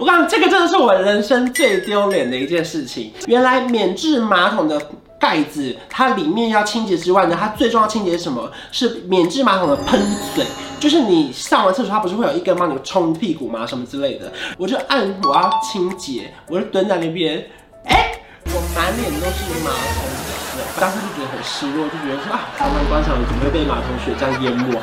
我刚刚这个真的是我人生最丢脸的一件事情。原来免治马桶的盖子，它里面要清洁之外呢，它最重要清洁什么？是免治马桶的喷嘴，就是你上完厕所，它不是会有一根帮你冲屁股吗？什么之类的。我就按我要清洁，我就蹲在那边，哎、我满脸都是马桶水，当时就觉得很失落，就觉得说啊，台湾观赏鱼怎么会被马桶水这样淹没？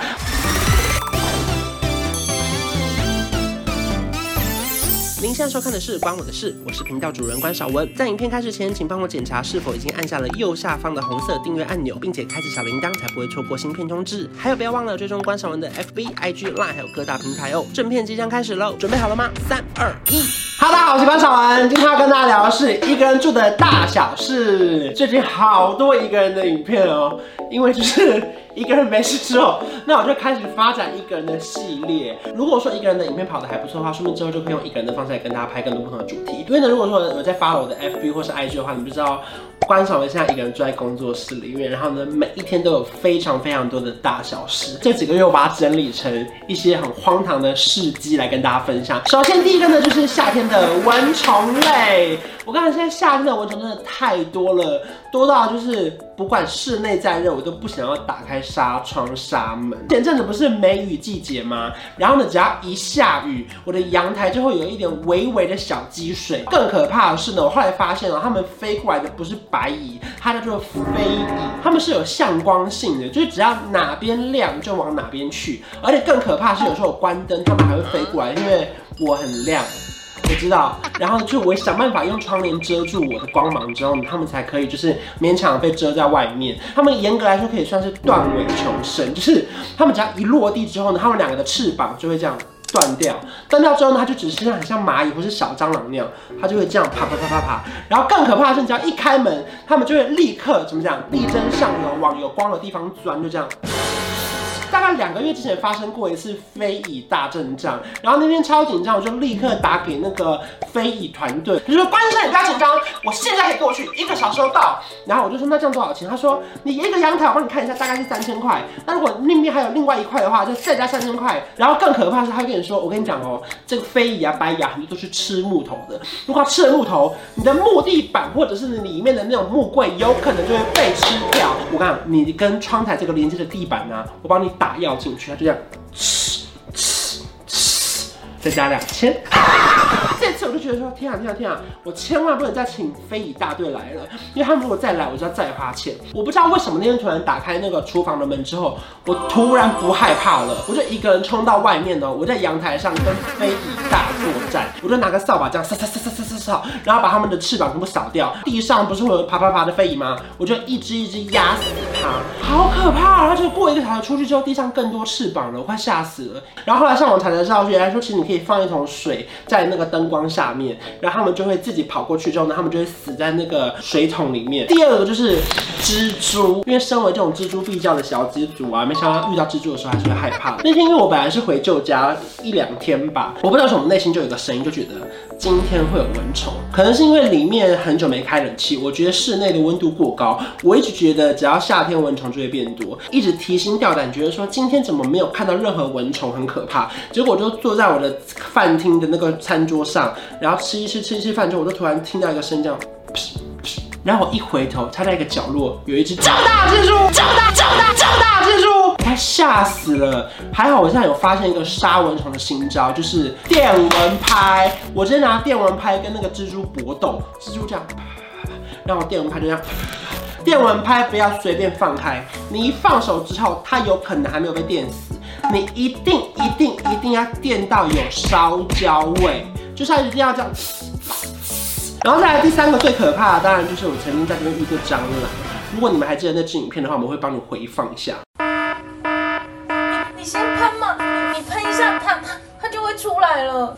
您现在收看的是关我的事，我是频道主人关韶文。在影片开始前，请帮我检查是否已经按下了右下方的红色订阅按钮，并且开启小铃铛，才不会错过新片通知。还有，不要忘了追踪关韶文的 FB、IG、Line，还有各大平台哦。正片即将开始喽，准备好了吗？三、二、一。哈喽，大家好，我是关韶文。今天要跟大家聊的是一个人住的大小事。最近好多一个人的影片哦，因为就是。一个人没事之后，那我就开始发展一个人的系列。如果说一个人的影片跑得还不错的话，说明之后就可以用一个人的方式来跟大家拍更多不同的主题。因为呢，如果说我在发我的 FB 或是 IG 的话，你不知道。关韶文现在一个人住在工作室里面，然后呢，每一天都有非常非常多的大小事。这几个月我把它整理成一些很荒唐的事迹来跟大家分享。首先第一个呢，就是夏天的蚊虫类。我刚才现在夏天的蚊虫真的太多了，多到就是不管室内再热，我都不想要打开纱窗纱门。前阵子不是梅雨季节吗？然后呢，只要一下雨，我的阳台就会有一点微微的小积水。更可怕的是呢，我后来发现了，它们飞过来的不是白蚁，它叫做飞蚁，它们是有向光性的，就是只要哪边亮就往哪边去。而且更可怕的是，有时候我关灯，它们还会飞过来，因为我很亮，我知道。然后就我想办法用窗帘遮住我的光芒之后，他们才可以就是勉强被遮在外面。他们严格来说可以算是断尾求生，就是他们只要一落地之后呢，他们两个的翅膀就会这样。断掉，断掉之后呢，它就只是像很像蚂蚁或是小蟑螂那样，它就会这样爬爬爬爬爬。然后更可怕的是，你只要一开门，它们就会立刻怎么讲，力争上游，往有光的地方钻，就这样。两个月之前发生过一次飞蚁大阵仗，然后那天超紧张，我就立刻打给那个飞蚁团队，就说关先生，你不要紧张，我现在可以过去，一个小时就到。然后我就说那这样多少钱？他说你一个阳台我帮你看一下，大概是三千块。那如果那边还有另外一块的话，就再加三千块。然后更可怕的是，他跟你说，我跟你讲哦，这个飞蚁啊、白蚁啊，很多都是吃木头的。如果它吃了木头，你的木地板或者是里面的那种木柜，有可能就会被吃掉。我看你你跟窗台这个连接的地板呢、我帮你。打药进去，他就这样，吃吃吃，再加两千。觉得说，天啊天啊天啊，我千万不能再请飞蚁大队来了，因为他们如果再来，我就要再花钱。我不知道为什么那天突然打开那个厨房的门之后，我突然不害怕了，我就一个人冲到外面呢，我在阳台上跟飞蚁大作战，我就拿个扫把这样扫扫扫扫扫扫扫，然后把他们的翅膀全部扫掉。地上不是会有爬爬爬的飞蚁吗？我就一只一只压死它，好可怕啊！然后就过一个小时出去之后，地上更多翅膀了，我快吓死了。然后后来上网查才知道，原来说其实你可以放一桶水在那个灯。光下面，然后他们就会自己跑过去，之后呢，他们就会死在那个水桶里面。第二个就是蜘蛛，因为身为这种蜘蛛必叫的小蜘蛛啊，没想到遇到蜘蛛的时候还是会害怕。那天因为我本来是回旧家一两天吧，我不知道为什么内心就有个声音，就觉得今天会有蚊虫，可能是因为里面很久没开冷气，我觉得室内的温度过高。我一直觉得只要夏天蚊虫就会变多，一直提心吊胆，觉得说今天怎么没有看到任何蚊虫，很可怕。结果我就坐在我的饭厅的那个餐桌上。然后吃一吃吃一吃饭之后，我就突然听到一个声这样，然后我一回头，它在一个角落有一只超大蜘蛛，超大超大超大蜘蛛，他吓死了。还好我现在有发现一个杀蚊虫的新招，就是电蚊拍。我直接拿电蚊拍跟那个蜘蛛搏斗，蜘蛛这样，然后电蚊拍就这样，电蚊拍不要随便放开，你一放手之后，它有可能还没有被电死，你一定一定一定要电到有烧焦味。就是一定要这样，然后再来第三个最可怕的，当然就是我曾经在这边遇过蟑螂。如果你们还记得那支影片的话，我们会帮你回放一下。来了。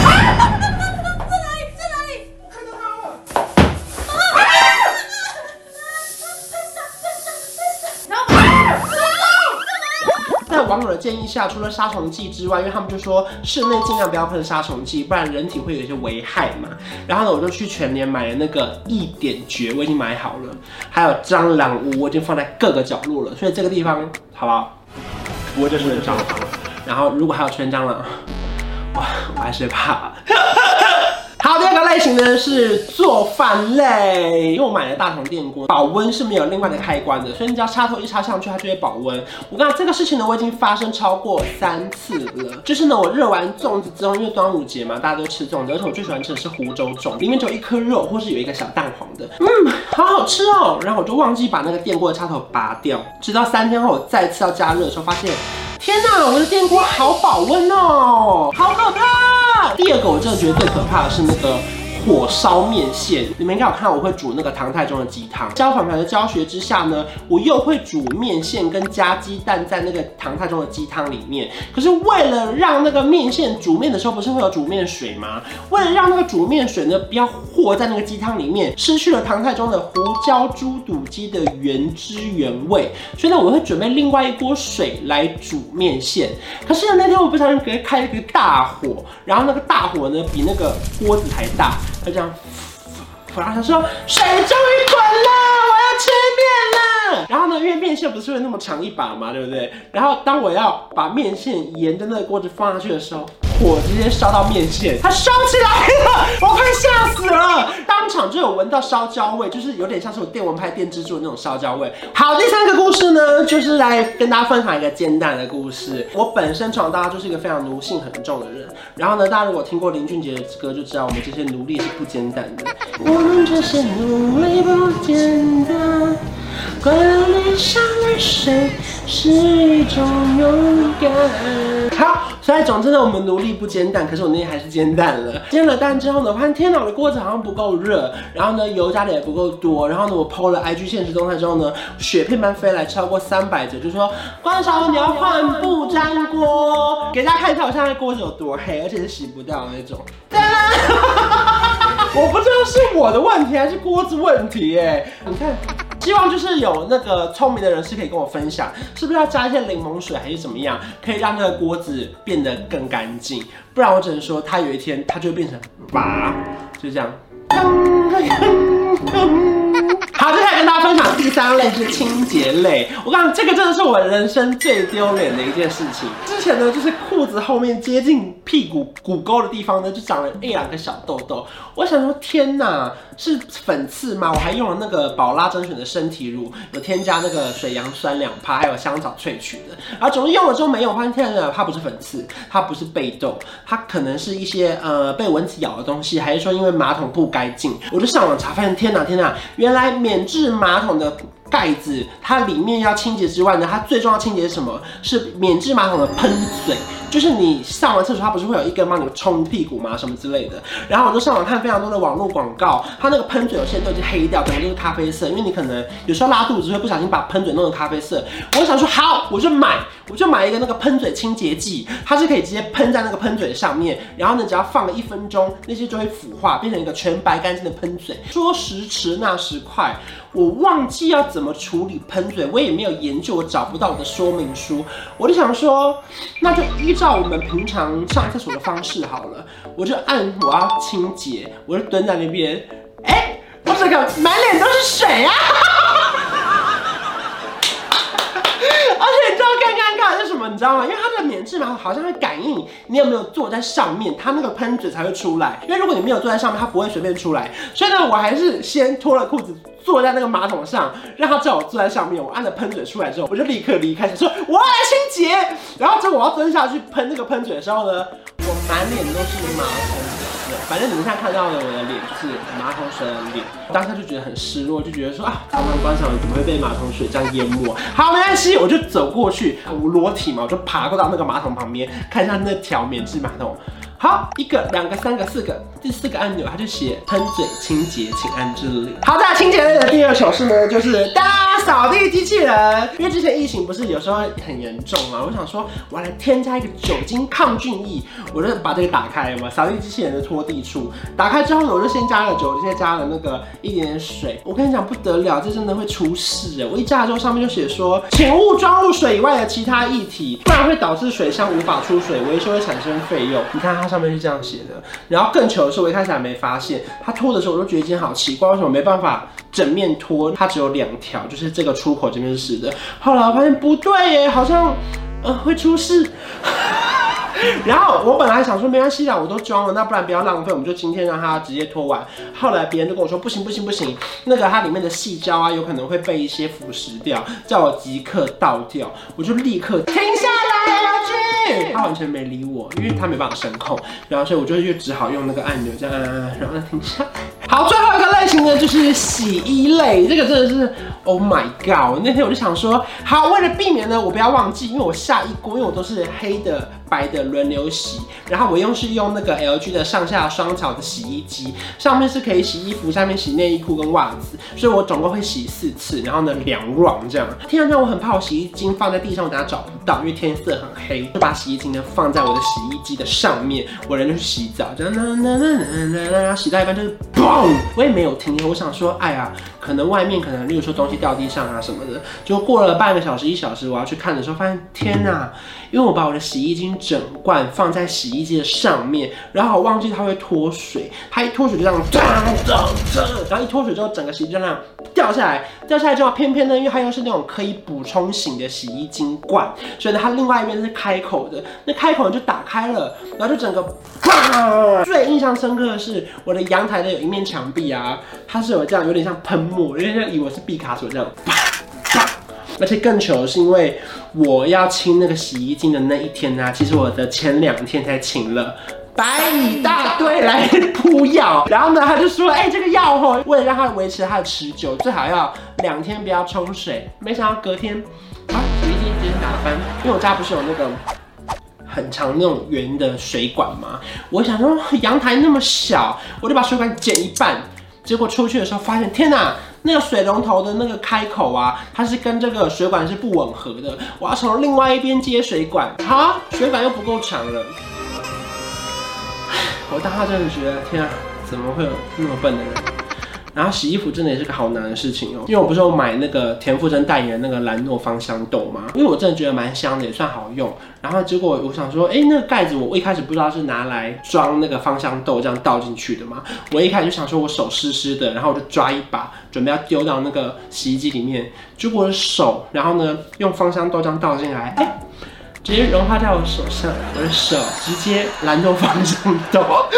网友的建议下，除了杀虫剂之外，因为他们就说室内尽量不要喷杀虫剂，不然人体会有一些危害嘛。然后呢，我就去全联买了那个一点绝，我已经买好了。还有蟑螂屋，我已经放在各个角落了，所以这个地方好不好？不过就是蟑螂。然后如果还有全蟑螂，我还是怕。好，第二个类型呢是做饭类，因为我买了大同电锅，保温是没有另外的开关的，所以你只要插头一插上去，它就会保温。我跟你讲这个事情呢，我已经发生超过三次了。就是呢，我热完粽子之后，因为端午节嘛，大家都吃粽子，而且我最喜欢吃的是湖州粽，里面只有一颗肉，或是有一个小蛋黄的，嗯，好好吃哦。然后我就忘记把那个电锅的插头拔掉，直到三天后我再次要加热的时候，发现，天呐，我的电锅好保温哦，好可怕。第二个我真的觉得最可怕的是那个。火烧面线，你们应该有看我会煮那个唐太宗的鸡汤。教凡凡的教学之下呢，我又会煮面线跟加鸡蛋在那个唐太宗的鸡汤里面。可是为了让那个面线煮面的时候不是会有煮面水吗？为了让那个煮面水呢不要和在那个鸡汤里面，失去了唐太宗的胡椒猪肚鸡的原汁原味，所以呢我会准备另外一锅水来煮面线。可是呢那天我不小心给开了一个大火，然后那个大火呢比那个锅子还大。就这样，然后他说水终于滚了，我要吃面了。然后呢，因为面线不是会那么长一把嘛，对不对？然后当我要把面线沿着那个锅子放下去的时候。火直接烧到面线，它烧起来了，我快吓死了！当场就有闻到烧焦味，就是有点像是我电蚊拍电蜘蛛的那种烧焦味。好，第三个故事呢，就是来跟大家分享一个煎蛋的故事。我本身从小到大就是一个非常奴性很重的人，然后呢，大家如果听过林俊杰的歌，就知道我们这些奴隶是不煎蛋的。我们这些奴隶不简单，快乐里像泪水，是一种勇敢。好。所以总之呢，我们努力不煎蛋，可是我那天还是煎蛋了。煎了蛋之后呢，我发现天哪，我的锅子好像不够热，然后呢，油加的也不够多，然后呢，我 PO 了 IG 现实动态之后呢，雪片般飞来超过三百折，就说关韶文你要换不粘锅，给大家看一下我现在锅子有多黑，而且是洗不掉的那种。我不知道是我的问题还是锅子问题哎，你看。希望就是有那个聪明的人士可以跟我分享，是不是要加一些柠檬水还是怎么样，可以让那个锅子变得更干净？不然我只能说，它有一天它就会变成拔，就这样。跟大家分享第三类是清洁类。我跟你讲，这个真的是我人生最丢脸的一件事情。之前呢，就是裤子后面接近屁股骨沟的地方呢，就长了一两个小痘痘。我想说，天哪，是粉刺吗？我还用了那个宝拉甄选的身体乳，有添加那个水杨酸两趴，还有香草萃取的。然后总之用了之后没有，发现天哪，它不是粉刺，它不是被痘，它可能是一些呃被蚊子咬的东西，还是说因为马桶不干净？我就上网查，发现天哪，天哪，原来免治是马桶的。盖子它里面要清洁之外呢，它最重要清洁是什么？是免治马桶的喷嘴，就是你上完厕所，它不是会有一根帮你冲屁股吗？什么之类的。然后我就上网看非常多的网络广告，它那个喷嘴有些都已经黑掉，可能就是咖啡色，因为你可能有时候拉肚子会不小心把喷嘴弄成咖啡色。我想说好，我就买，我就买一个那个喷嘴清洁剂，它是可以直接喷在那个喷嘴上面，然后呢，只要放个一分钟，那些就会腐化，变成一个全白干净的喷嘴。说时迟那时快，我忘记要怎么。处理喷嘴？我也没有研究，我找不到我的说明书。我就想说，那就依照照我们平常上厕所的方式好了。我就按我要清洁，我就蹲在那边。哎、我这个满脸都是水啊！而且你知道更尴尬的是什你知道吗？因为它的免治马桶好像会感应你有没有坐在上面，它那个喷嘴才会出来。因为如果你没有坐在上面，它不会随便出来。所以呢，我还是先脱了裤子。坐在那个马桶上，让他叫我坐在上面。我按了喷嘴出来之后，我就立刻离开，说我要来清洁。然后之后我要蹲下去喷那个喷嘴的时候呢，我满脸都是马桶。反正你们现在看到的我的脸是马桶水的脸。当时就觉得很失落，就觉得说啊，常常观赏怎么会被马桶水这样淹没？好，没关系，我就走过去，我裸体嘛，我就爬过到那个马桶旁边，看一下那条免治马桶。好，一个、两个、三个、四个，第四个按钮，它就写喷嘴清洁，请按这里。好在清洁类的第二小事呢，就是大扫地机器人。因为之前疫情不是有时候很严重嘛，我想说我要来添加一个酒精抗菌液，我就把这个打开嘛，扫地机器人的拖地处。打开之后呢，我就先加了酒，先加了那个一点点水。我跟你讲不得了，这真的会出事哎！我一加了之后，上面就写说，请勿装入水以外的其他液体，不然会导致水箱无法出水，维修会产生费用。你看它。上面是这样写的，然后更糗的是，我一开始还没发现，它拖的时候我就觉得一件好奇怪，为什么没办法整面拖？它只有两条，就是这个出口这边是湿的。后来我发现不对耶，好像呃会出事。然后我本来想说没关系啦，我都装了，那不然不要浪费，我们就今天让它直接脱完。后来别人就跟我说不行不行不行，那个它里面的细胶啊，有可能会被一些腐蚀掉，叫我即刻倒掉。我就立刻停下来，LG，他完全没理我，因为他没办法声控，然后所以我就又只好用那个按钮这样，然后停下来。好，最后一个类型呢，就是洗衣类，这个真的是，Oh my god！那天我就想说，好，为了避免呢，我不要忘记，因为我下一锅，因为我都是黑的。白的轮流洗，然后我用是用那个 LG 的上下双槽的洗衣机，上面是可以洗衣服，下面洗内衣裤跟袜子，所以我总共会洗四次，然后呢两 r 这样。天啊，这样我很怕我洗衣精放在地上，我等下找不到，因为天色很黑，就把洗衣精呢放在我的洗衣机的上面，我人就去洗澡，这样，然后洗到一半就是嘣，我也没有停，我想说，哎呀，可能外面可能例如说东西掉地上啊什么的，就过了半个小时一小时，我要去看的时候，发现天哪，因为我把我的洗衣精。整罐放在洗衣机的上面，然后我忘记它会脱水，它一脱水就这样，然后一脱水之后，整个洗衣机就那样掉下来，掉下来之后，偏偏呢，因为它又是那种可以补充型的洗衣精罐，所以呢，它另外一边是开口的，那开口就打开了，然后就整个，最印象深刻的是我的阳台的有一面墙壁啊，它是有这样有点像喷墨，有点像以为是毕卡索这样，啪啪，而且更糗的是因为。我要清那个洗衣精的那一天呢、其实我的前两天才请了白蚁大队来扑药，然后呢，他就说，哎、欸，这个药吼，为了让它维持它的持久，最好要两天不要冲水。没想到隔天，啊，洗衣精直接打翻，因为我家不是有那个很长那种圆的水管吗？我想说阳台那么小，我就把水管剪一半，结果出去的时候发现，天哪！那个水龙头的那个开口啊，它是跟这个水管是不吻合的，我要从另外一边接水管，好，水管又不够长了。我当时真的觉得，天啊，怎么会有那么笨的人？然后洗衣服真的也是个好难的事情哦，因为我不是有买那个田馥甄代言的那个兰诺芳香豆吗？因为我真的觉得蛮香的，也算好用。然后结果我想说，哎，那个盖子我一开始不知道是拿来装那个芳香豆这样倒进去的嘛。我一开始就想说我手湿湿的，然后我就抓一把，准备要丢到那个洗衣机里面。结果我的手，然后呢用芳香豆这样倒进来，哎，直接融化在我手上，我的手直接兰州方向，走。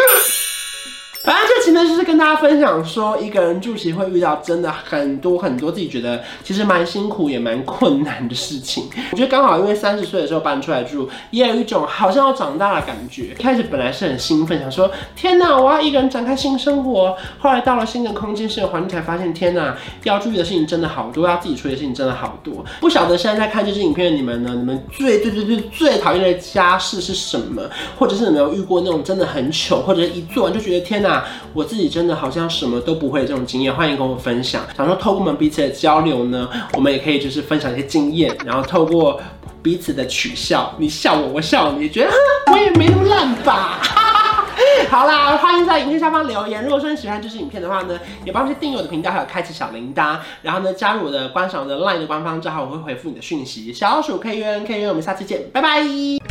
反正这期呢，就是跟大家分享说，一个人住其实会遇到真的很多很多自己觉得其实蛮辛苦也蛮困难的事情。我觉得刚好因为三十岁的时候搬出来住，也有一种好像要长大的感觉。一开始本来是很兴奋，想说天哪，我要一个人展开新生活。后来到了新的空间、新的环境，才发现天哪，要注意的事情真的好多，要自己处理的事情真的好多。不晓得现在在看这支影片的你们呢？你们最最最最最讨厌的家事是什么？或者是你们有遇过那种真的很糗，或者是一做完就觉得天哪？我自己真的好像什么都不会这种经验，欢迎跟我分享。想说透过我们彼此的交流呢，我们也可以就是分享一些经验，然后透过彼此的取笑，你笑我，我笑你，觉得 我也没那么烂吧。好啦，欢迎在影片下方留言。如果说你喜欢这支影片的话呢，也帮我去订阅我的频道，还有开启小铃铛，然后呢加入我的观赏的 LINE 的官方账号，我会回复你的讯息。小老鼠 K U N K U N，我们下次见，拜拜。